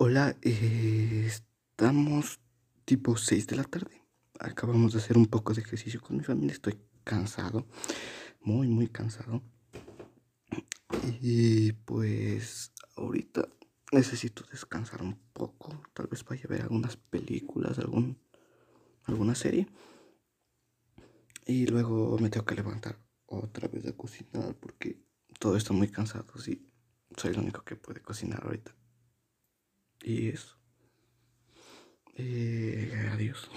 Hola, eh, estamos tipo 6 de la tarde. Acabamos de hacer un poco de ejercicio con mi familia. Estoy cansado, muy, muy cansado. Y pues ahorita necesito descansar un poco. Tal vez vaya a ver algunas películas, algún, alguna serie. Y luego me tengo que levantar otra vez a cocinar porque todo está muy cansado. Sí, soy el único que puede cocinar ahorita. Y eso. Eh, adiós.